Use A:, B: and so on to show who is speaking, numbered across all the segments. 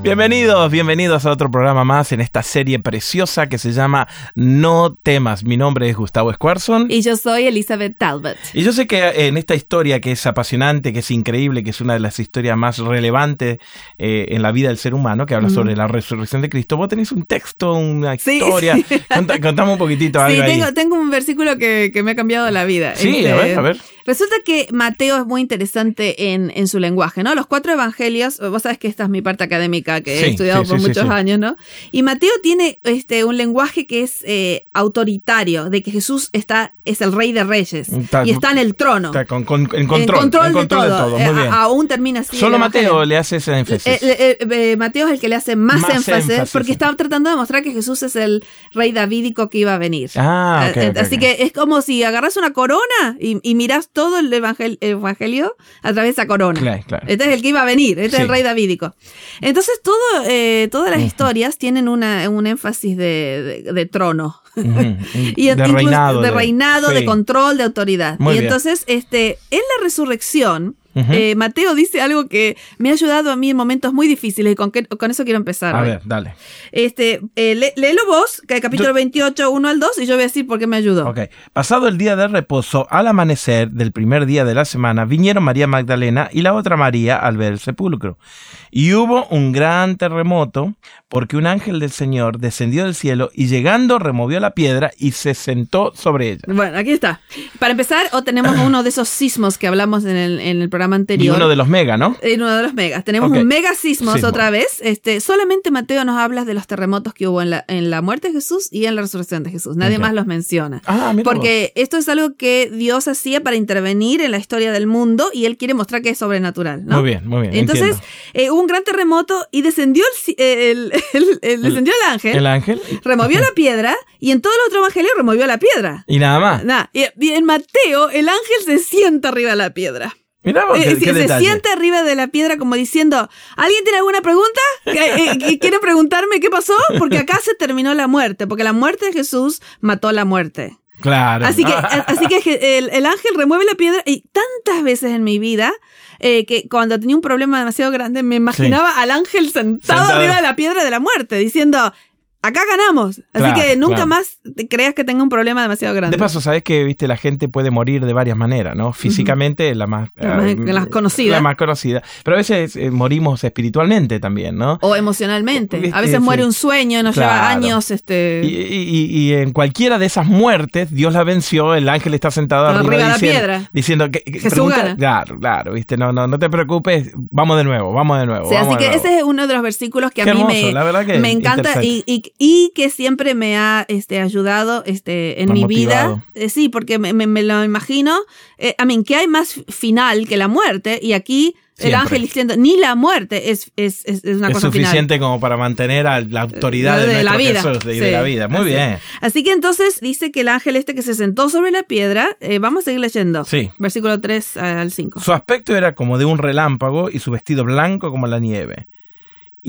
A: Bienvenidos, bienvenidos a otro programa más en esta serie preciosa que se llama No temas. Mi nombre es Gustavo Squarson.
B: Y yo soy Elizabeth Talbot.
A: Y yo sé que en esta historia que es apasionante, que es increíble, que es una de las historias más relevantes eh, en la vida del ser humano, que habla sobre la resurrección de Cristo, vos tenés un texto, una historia.
B: Sí.
A: contame un poquitito algo
B: sí, tengo,
A: ahí.
B: tengo un versículo que, que, me ha cambiado la vida.
A: Sí,
B: este,
A: a ver, a ver.
B: Resulta que Mateo es muy interesante en, en, su lenguaje, ¿no? Los cuatro evangelios, vos sabes que esta es mi parte académica que
A: sí,
B: he estudiado
A: sí,
B: por
A: sí,
B: muchos años, ¿no? Y Mateo tiene este, un lenguaje que es eh, autoritario, de que Jesús está, es el rey de reyes
A: Está-
B: y está en el trono.
A: Está con, con- en
B: en
A: control,
B: control,
A: en control
B: de
A: de
B: todo.
A: todo. Muy
B: Eh,
A: bien.
B: aún termina así.
A: Solo Mateo
B: evangelio.
A: le hace ese énfasis.
B: Eh, eh, eh, Mateo es el que le hace más,
A: Más
B: énfasis,
A: énfasis,
B: porque estaba tratando de demostrar que Jesús es el rey davídico que iba a venir.
A: Ah, ok,
B: Eh,
A: ok,
B: Así
A: ok.
B: que es como si agarras una corona y, y mirás todo el evangel- evangelio a través de esa corona.
A: Claro, claro.
B: Este es el que iba a venir, este
A: Sí.
B: es el rey davídico. Entonces todo, eh, todas las historias tienen una, un énfasis de, de- de trono. Y
A: de
B: incluso
A: reinado.
B: de, reinado, de control, de autoridad.
A: Muy
B: y
A: bien.
B: entonces, este, en la resurrección,
A: Ujú.
B: eh, Mateo dice algo que me ha ayudado a mí en momentos muy difíciles y con, que- con eso quiero empezar.
A: A
B: hoy.
A: ver, dale.
B: Este, eh, lé- léelo vos, que el capítulo
A: Yo-
B: 28, 1 al 2, y yo voy a decir por qué me ayudó.
A: Ok. Pasado el día de reposo, al amanecer del primer día de la semana, vinieron María Magdalena y la otra María al ver el sepulcro. Y hubo un gran terremoto, porque un ángel del Señor descendió del cielo y llegando removió la piedra y se sentó sobre ella.
B: Bueno, aquí está. Para empezar, o tenemos uno de esos sismos que hablamos en el, en el programa
A: Y
B: anterior.
A: uno de los mega, ¿no?
B: En uno de los megas. Tenemos
A: Ok.
B: un mega sismos
A: Sismo.
B: otra vez. Este, solamente Mateo nos habla de los terremotos que hubo en la, en la muerte de Jesús y en la resurrección de Jesús. Nadie
A: Ok.
B: más los menciona.
A: Ah, mira
B: Porque esto es algo que Dios hacía para intervenir en la historia del mundo y él quiere mostrar que es sobrenatural. ¿no?
A: Muy bien, muy bien.
B: Entonces, eh, hubo un gran terremoto y descendió el, eh, el- el- el- descendió el ángel,
A: el ángel
B: removió la piedra y en todo el otro evangelio removió la piedra.
A: y nada más.
B: Nah, y, y en Mateo el ángel se sienta arriba de la piedra.
A: Mira vos,
B: Eh,
A: qué,
B: se,
A: qué
B: se
A: detalle.
B: sienta arriba de la piedra como diciendo, ¿alguien tiene alguna pregunta? ¿Que- eh, que ¿Quiere preguntarme qué pasó? Porque acá se terminó la muerte, porque la muerte de Jesús mató la muerte.
A: Claro.
B: Así que, así que el, el ángel remueve la piedra y tantas veces en mi vida eh, que cuando tenía un problema demasiado grande me imaginaba al ángel sentado,
A: Sentado.
B: arriba de la piedra de la muerte diciendo, acá ganamos. Así
A: Claro,
B: que nunca
A: claro.
B: más te creas que tenga un problema demasiado grande.
A: De paso, sabes que viste la gente puede morir de varias maneras, ¿no? Físicamente la más,
B: La más-
A: eh,
B: la conocida.
A: la más conocida, pero a veces eh, morimos espiritualmente también, ¿no?
B: o emocionalmente. A veces muere un sueño, nos lleva años, este...
A: Y, y- y en cualquiera de esas muertes, Dios la venció, el ángel está sentado
B: Arriba
A: arriba,
B: de la
A: diciendo,
B: piedra.
A: diciendo que, que
B: Jesús gana.
A: Claro, claro, viste, no, no, no te preocupes, vamos de nuevo, vamos de nuevo.
B: Sí, así
A: vamos de
B: que
A: nuevo.
B: ese es uno de los versículos que a mí
A: hermoso,
B: me,
A: la verdad que
B: me encanta y, y, y que siempre me ha este, ayudado este, en mi
A: motivado.
B: vida. Eh, sí, porque me, me- me lo imagino. Eh, a mí, que hay más final que la muerte y aquí el ángel diciendo, ni la muerte es, es, es, es una
A: es
B: cosa final.
A: suficiente como para mantener a la autoridad de,
B: De la
A: nuestro
B: vida.
A: Jesús de
B: Sí,
A: la vida. Muy
B: así.
A: bien.
B: Así que entonces dice que el ángel este que se sentó sobre la piedra, eh, vamos a seguir leyendo.
A: Sí.
B: Versículo 3 al 5.
A: Su aspecto era como de un relámpago y su vestido blanco como la nieve.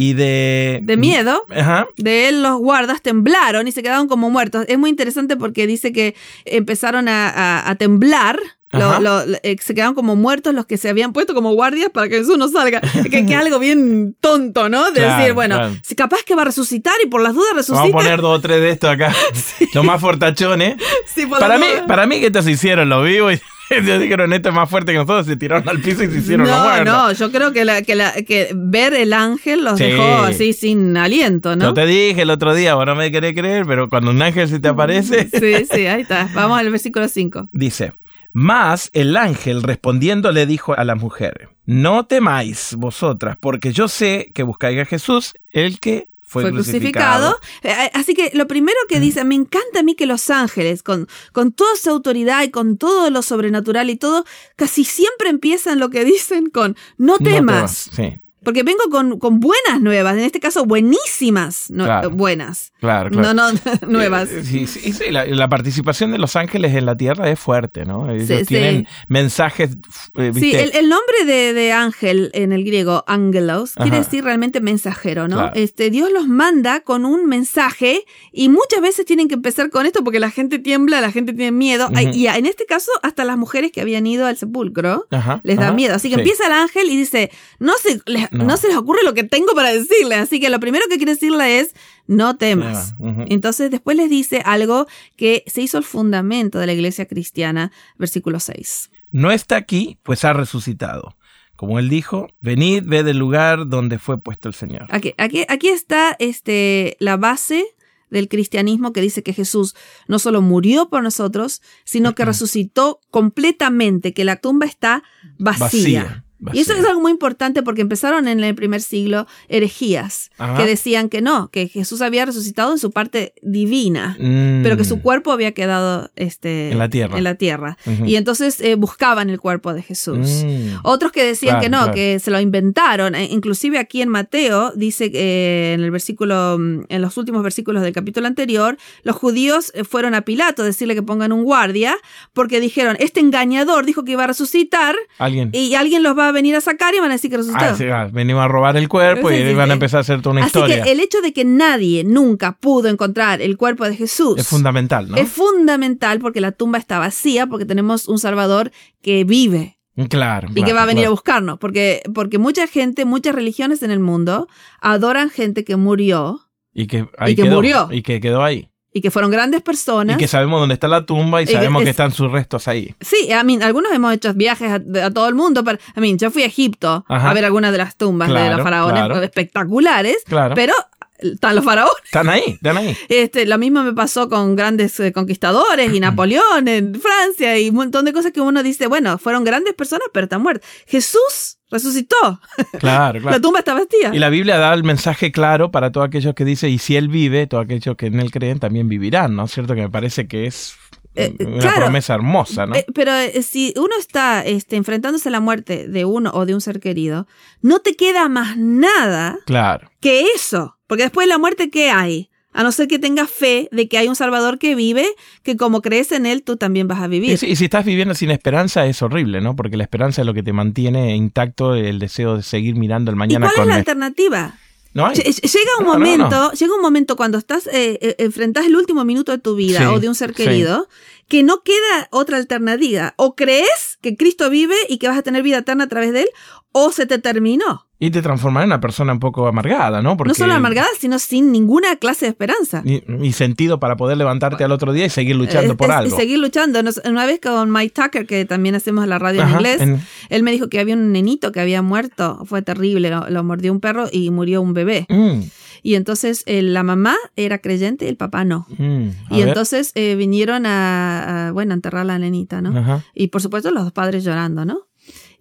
A: Y de...
B: De miedo,
A: Ajá.
B: de él los guardas temblaron y se quedaron como muertos. Es muy interesante porque dice que empezaron a, a- a temblar. lo- lo- eh, se quedaron como muertos los que se habían puesto como guardias para que Jesús no salga. que, que es algo bien tonto, ¿no? De
A: Claro,
B: decir, bueno,
A: claro.
B: si capaz que va a resucitar y por las dudas resucita.
A: Vamos a poner dos o tres de estos acá. Los más fortachones.
B: Sí,
A: Para mí, para mí que estos hicieron los vivos y dijeron esto es más fuerte que nosotros, se tiraron al piso y se hicieron
B: no,
A: muertos.
B: no, yo creo que, la, que, la, que ver el ángel los
A: Sí.
B: dejó así sin aliento, ¿no?
A: Yo te dije el otro día, vos no me querés creer, pero cuando un ángel se te aparece,
B: Sí, sí, ahí está. Vamos al versículo 5.
A: dice, Mas el ángel respondiendo le dijo a la mujer, no temáis vosotras, porque yo sé que buscáis a Jesús, el que fue,
B: fue
A: crucificado.
B: crucificado. Eh, Así que lo primero que dice, me encanta a mí que los ángeles, con, con toda su autoridad y con todo lo sobrenatural y todo, casi siempre empiezan lo que dicen con, no
A: No
B: temas.
A: Sí.
B: Porque vengo con, con buenas nuevas, en este caso buenísimas no-
A: Claro.
B: buenas.
A: Claro, claro.
B: No, no, nuevas.
A: Eh, Sí, sí, sí, la, la participación de los ángeles en la tierra es fuerte, ¿no? Ellos
B: Sí,
A: tienen mensajes, eh,
B: Sí, el, el nombre de, de ángel en el griego, angelos, quiere decir realmente mensajero, ¿no?
A: Claro.
B: Este, Dios los manda con un mensaje y muchas veces tienen que empezar con esto porque la gente tiembla, la gente tiene miedo. Y en este caso, hasta las mujeres que habían ido al sepulcro
A: Ajá,
B: les da miedo. Así que
A: sí.
B: empieza el ángel y dice, no se, les,
A: No.
B: no. se les ocurre lo que tengo para decirle. Así que lo primero que quiere decirle es, no temas. Entonces después les dice algo que se hizo el fundamento de la iglesia cristiana, versículo 6.
A: No está aquí, pues ha resucitado. Como él dijo, venid, ved el lugar donde fue puesto el Señor.
B: Aquí, aquí, aquí está este, la base del cristianismo que dice que Jesús no solo murió por nosotros, sino que resucitó completamente, que la tumba está vacía.
A: Vacía,
B: Y eso es algo muy importante porque empezaron en el primer siglo herejías
A: Ajá.
B: que decían que no, que Jesús había resucitado en su parte divina,
A: Mm.
B: pero que su cuerpo había quedado este,
A: En la tierra.
B: en la tierra. Y entonces eh, buscaban el cuerpo de Jesús.
A: Mm.
B: Otros que decían
A: Claro,
B: que no,
A: claro.
B: que se lo inventaron. Eh, Inclusive aquí en Mateo dice que en el versículo, mm, en los últimos versículos del capítulo anterior, los judíos eh, fueron a Pilato a decirle que pongan un guardia, porque dijeron, este engañador dijo que iba a resucitar
A: Alguien.
B: y alguien los va a venir a sacar y van a decir que resucitó.
A: Ah, sí, ah, venimos a robar el cuerpo
B: Sí,
A: y
B: sí,
A: van a empezar a hacer toda una
B: Así
A: historia.
B: que el hecho de que nadie nunca pudo encontrar el cuerpo de Jesús
A: Es fundamental, ¿no?
B: es fundamental porque la tumba está vacía, porque tenemos un Salvador que vive.
A: Claro.
B: y que
A: claro,
B: va a venir a
A: claro.
B: buscarnos, porque, porque mucha gente, muchas religiones en el mundo adoran gente que murió
A: Y que, ahí
B: que
A: quedó,
B: murió.
A: Y que quedó ahí.
B: Y que fueron grandes personas.
A: Y que sabemos dónde está la tumba y, sabemos que
B: es-
A: están sus restos ahí.
B: Sí, I mean, algunos hemos hecho viajes a, a todo el mundo, pero I mean, yo fui a Egipto
A: Ajá.
B: a ver algunas de las tumbas de los faraones
A: claro.
B: espectaculares,
A: Claro.
B: pero están los faraones.
A: Están ahí, están ahí.
B: Este, lo mismo me pasó con grandes eh, conquistadores y Napoleón en Francia y un montón de cosas que uno dice, bueno, fueron grandes personas, pero están muertos. Jesús resucitó.
A: Claro,
B: La
A: claro.
B: tumba está vacía.
A: Y la Biblia da el mensaje claro para todos aquellos que dicen, y si Él vive, todos aquellos que en Él creen también vivirán, ¿no es cierto? Que me parece que es
B: Eh,
A: una
B: claro.
A: promesa hermosa, ¿no?
B: Eh, pero eh, si uno está este, enfrentándose a la muerte de uno o de un ser querido, no te queda más nada
A: claro.
B: que eso. Porque después de la muerte, ¿qué hay? A no ser que tengas fe de que hay un Salvador que vive, que como crees en Él, tú también vas a vivir.
A: Y si, y si estás viviendo sin esperanza es horrible, ¿no? Porque la esperanza es lo que te mantiene intacto el deseo de seguir mirando el
B: ¿Y
A: mañana
B: cuál es
A: con...
B: la
A: me-
B: alternativa?
A: No hay.
B: Lle- Llega un
A: No,
B: momento,
A: no.
B: llega un momento cuando estás eh, eh, enfrentás el último minuto de tu vida
A: Sí,
B: o de un ser
A: sí.
B: querido, que no queda otra alternativa. O crees que Cristo vive y que vas a tener vida eterna a través de él, o se te terminó.
A: Y te transformará en una persona un poco amargada, ¿no? Porque
B: No solo amargada, sino sin ninguna clase de esperanza.
A: Y, y sentido para poder levantarte al otro día y seguir luchando
B: Eh,
A: por
B: es-
A: algo.
B: Y seguir luchando. Nos- una vez con Mike Tucker, que también hacemos la radio en inglés,
A: en-
B: él me dijo que había un nenito que había muerto. Fue terrible, lo, lo mordió un perro y murió un bebé.
A: Mm,
B: Y entonces eh, la mamá era creyente y el papá no.
A: mm,
B: Y
A: ver.
B: entonces eh, vinieron a, a, bueno, a enterrar a la nenita, ¿no?
A: Ajá.
B: Y por supuesto los dos padres llorando, ¿no?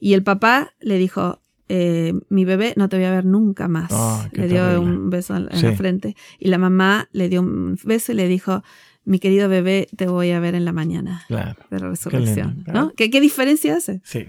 B: Y el papá le dijo, eh, mi bebé no te voy a ver nunca más. Le dio
A: terrible.
B: un beso en, en
A: Sí.
B: la frente. Y la mamá le dio un beso y le dijo, mi querido bebé, te voy a ver en la mañana
A: Claro.
B: de la resurrección.
A: lindo,
B: ¿no? ¿Qué, ¿Qué diferencia hace?
A: Sí.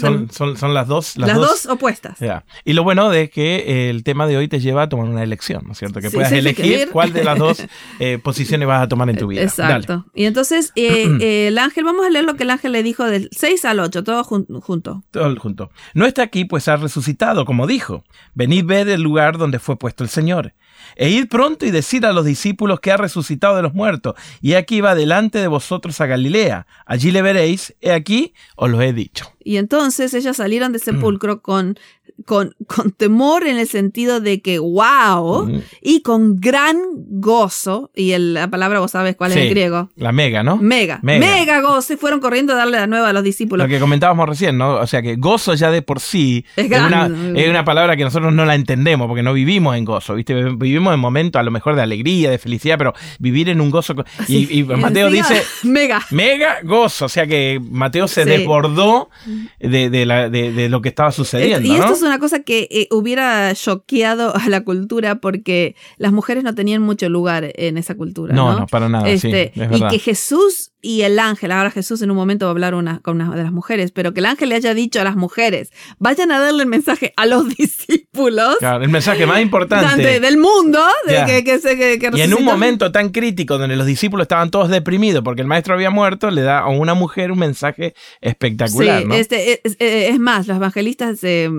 A: Son, son, son las dos. Las,
B: Las, dos, opuestas.
A: Ya. Y lo bueno de que eh, el tema de hoy te lleva a tomar una elección, ¿no es cierto? Que
B: Sí,
A: puedas
B: sí,
A: elegir cuál de las dos eh, posiciones vas a tomar en tu vida.
B: Exacto.
A: Dale.
B: Y entonces eh, eh, el ángel, vamos a leer lo que el ángel le dijo del 6 al 8, todo jun- junto.
A: Todo junto. No está aquí, pues ha resucitado, como dijo. Venid, ved el lugar donde fue puesto el Señor. E id pronto y decid a los discípulos que ha resucitado de los muertos. Y aquí va delante de vosotros a Galilea. Allí le veréis. He aquí, os lo he dicho.
B: Y entonces ellas salieron
A: Mm.
B: de sepulcro con, con, con temor en el sentido de que, wow,
A: Mm.
B: y con gran gozo, y el- la palabra vos sabes cuál es el griego.
A: La mega, ¿no?
B: Mega,
A: Mega.
B: mega, gozo, y fueron corriendo a darle la nueva a los discípulos.
A: Lo que comentábamos recién, ¿no? O sea que gozo ya de por sí
B: Es
A: una, es una palabra que nosotros no la entendemos porque no vivimos en gozo, ¿viste? Vivimos en momentos a lo mejor de alegría, de felicidad, pero vivir en un gozo. Y, y Mateo dice,
B: mega.
A: mega gozo, o sea que Mateo se
B: Sí.
A: desbordó de, de la- de- de lo que estaba sucediendo,
B: y esto
A: ¿no?
B: Una cosa que eh, hubiera choqueado a la cultura porque las mujeres no tenían mucho lugar en esa cultura.
A: No,
B: No,
A: no, para nada, sí,
B: Este,
A: es
B: y que Jesús y el ángel, ahora Jesús en un momento va a hablar una, con una de las mujeres, pero que el ángel le haya dicho a las mujeres, vayan a darle el mensaje a los discípulos
A: Claro, el mensaje más importante.
B: de- del mundo, de que, que se- que- que
A: Y en un momento tan crítico donde los discípulos estaban todos deprimidos porque el maestro había muerto, le da a una mujer un mensaje espectacular,
B: Sí,
A: ¿no?
B: este, es, es- es más, los evangelistas eh,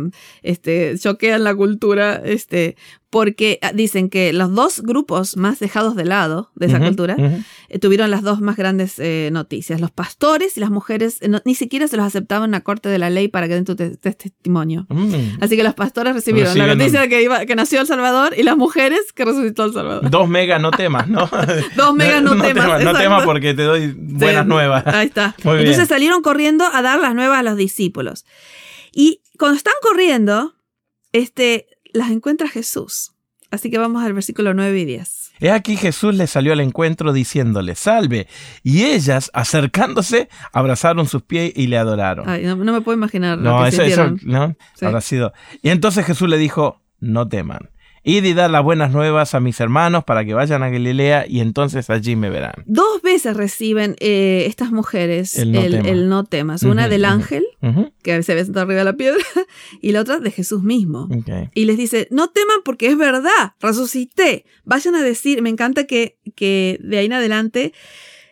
B: este, choquean la cultura este, porque ah, dicen que los dos grupos más dejados de lado de esa cultura eh, tuvieron las dos más grandes eh, noticias. Los pastores y las mujeres eh, no- ni siquiera se los aceptaban en la corte de la ley para que den tu te- te- testimonio.
A: Mm.
B: Así que los pastores recibieron la noticia
A: un-
B: de que, iba, que nació El Salvador y las mujeres que resucitó El Salvador.
A: Dos megas, no temas, ¿no?
B: Dos megas, no temas,
A: No temas porque te doy buenas
B: Sí,
A: nuevas.
B: Ahí está.
A: Muy
B: Entonces
A: bien.
B: salieron corriendo a dar las nuevas a los discípulos. Y cuando están corriendo, este, las encuentra Jesús. Así que vamos al versículo 9 y 10.
A: He aquí Jesús les salió al encuentro diciéndole, salve. Y ellas, acercándose, abrazaron sus pies y le adoraron.
B: Ay, no, no me puedo imaginar lo que
A: eso, eso,
B: sintieron.
A: ¿no?
B: Sí.
A: Habrá sido. Y entonces Jesús le dijo, no teman. Id y dar las buenas nuevas a mis hermanos para que vayan a Galilea y entonces allí me verán.
B: Dos veces reciben eh, estas mujeres
A: El
B: el
A: no temas.
B: no temas. Una del ángel, que se ve sentado arriba de la piedra, y la otra de Jesús mismo. Y les dice, no teman porque es verdad, resucité. Vayan a decir, me encanta que, que de ahí en adelante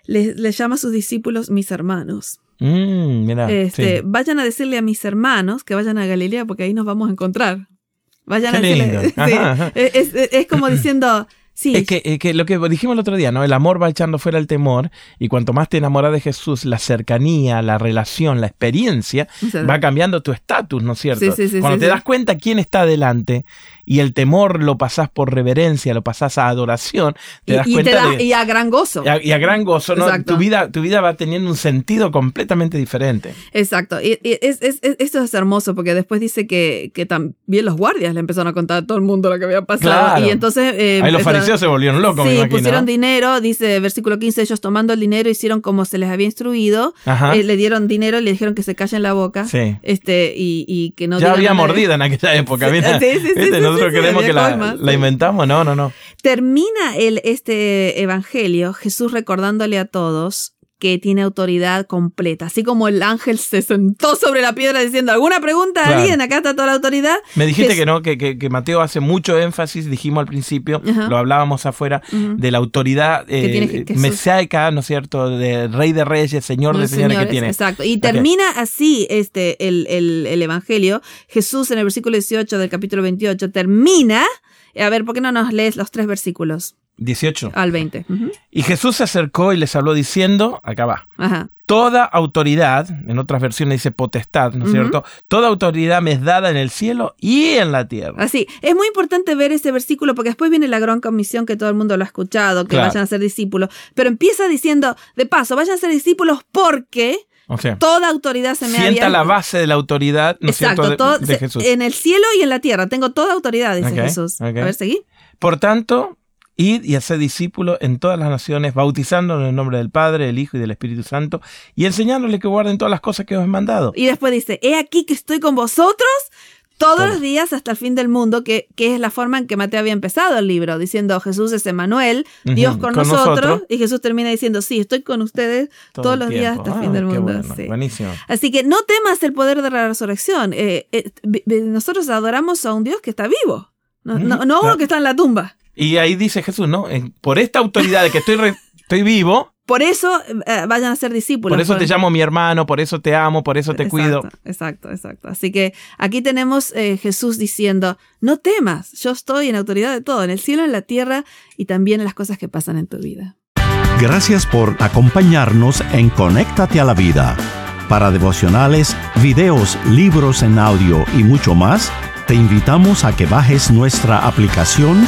B: les, les llama a sus discípulos mis hermanos.
A: Mm, mira,
B: este,
A: sí.
B: Vayan a decirle a mis hermanos que vayan a Galilea porque ahí nos vamos a encontrar. Vayan
A: Qué lindo.
B: sí,
A: Ajá, ajá.
B: es, es- es como diciendo, sí,
A: Es que, es que lo que dijimos el otro día, ¿no? El amor va echando fuera el temor y cuanto más te enamoras de Jesús, la cercanía, la relación, la experiencia,
B: o sea,
A: va cambiando tu estatus, ¿no es cierto?
B: Sí, sí, sí,
A: Cuando te das cuenta quién está delante y el temor lo pasás por reverencia, lo pasás a adoración, te
B: y,
A: das
B: y
A: cuenta
B: te da-
A: de...
B: y a gran gozo.
A: y a, y a gran gozo, ¿no?
B: Exacto.
A: Tu vida, tu vida va teniendo un sentido completamente diferente.
B: Exacto. Y, y es, es- es- esto es hermoso porque después dice que, que también los guardias le empezaron a contar a todo el mundo lo que había pasado.
A: Claro.
B: Y entonces... eh,
A: Ahí los
B: esta-
A: fariseos se volvieron locos, me
B: Sí,
A: imagino.
B: pusieron dinero, dice versículo 15, ellos tomando el dinero hicieron como se les había instruido,
A: Ajá.
B: eh, le dieron dinero y le dijeron que se callen la boca,
A: Sí.
B: este y, y que no
A: ya había mordida en aquella época, mira.
B: sí, sí,
A: ¿Viste? Nosotros creemos que la, la inventamos, no, no, no.
B: Termina el, este evangelio Jesús recordándole a todos que tiene autoridad completa, así como el ángel se sentó sobre la piedra diciendo, ¿alguna pregunta a
A: Claro.
B: alguien? Acá está toda la autoridad.
A: Me dijiste que no, que, que, que Mateo hace mucho énfasis, dijimos al principio,
B: Ajá.
A: lo hablábamos afuera, de la autoridad eh, mesaica, ¿no es cierto? De rey de reyes, señor de señores, que tiene.
B: Exacto. Y termina así este, el, el- el Evangelio. Jesús en el versículo 18 del capítulo 28 termina. A ver, ¿por qué no nos lees los tres versículos
A: 18.
B: al 20? Ujú.
A: Y Jesús se acercó y les habló diciendo, acá va,
B: Ajá.
A: toda autoridad, en otras versiones dice potestad, ¿no es cierto? Toda autoridad me es dada en el cielo y en la tierra.
B: Así. Es muy importante ver ese versículo porque después viene la gran comisión que todo el mundo lo ha escuchado, que
A: Claro.
B: vayan a ser discípulos. Pero empieza diciendo, de paso, vayan a ser discípulos porque
A: O sea,
B: toda autoridad se me
A: sienta
B: había...
A: la base de la autoridad, ¿no es
B: Exacto,
A: cierto? De,
B: todo-
A: de Jesús.
B: en el cielo y en la tierra. Tengo toda autoridad, dice Jesús. A ver, seguí.
A: Por tanto, id y haced discípulos en todas las naciones, bautizándolos en el nombre del Padre, del Hijo y del Espíritu Santo, y enseñándoles que guarden todas las cosas que os he mandado.
B: Y después dice, he aquí que estoy con vosotros todos
A: Todo.
B: los días hasta el fin del mundo, que, que es la forma en que Mateo había empezado el libro, diciendo Jesús es Emanuel,
A: Ujú,
B: Dios con,
A: con
B: nosotros,
A: nosotros.
B: y Jesús termina diciendo, sí, estoy con ustedes todos los días hasta el
A: Ah,
B: fin del
A: qué
B: mundo.
A: bueno,
B: sí.
A: Buenísimo.
B: Así que no temas el poder de la resurrección. Eh, eh, nosotros adoramos a un Dios que está vivo, no, no, no a uno que está en la tumba.
A: Y ahí dice Jesús, ¿no? En- por esta autoridad de que estoy, re- estoy vivo,
B: Por eso eh, vayan a ser discípulos.
A: por eso te llamo mi hermano, por eso te amo, por eso te cuido.
B: Exacto, exacto, exacto. Así que aquí tenemos eh, Jesús diciendo, no temas, yo estoy en autoridad de todo, en el cielo, en la tierra y también en las cosas que pasan en tu vida.
C: Gracias por acompañarnos en Conéctate a la Vida. Para devocionales, videos, libros en audio y mucho más, te invitamos a que bajes nuestra aplicación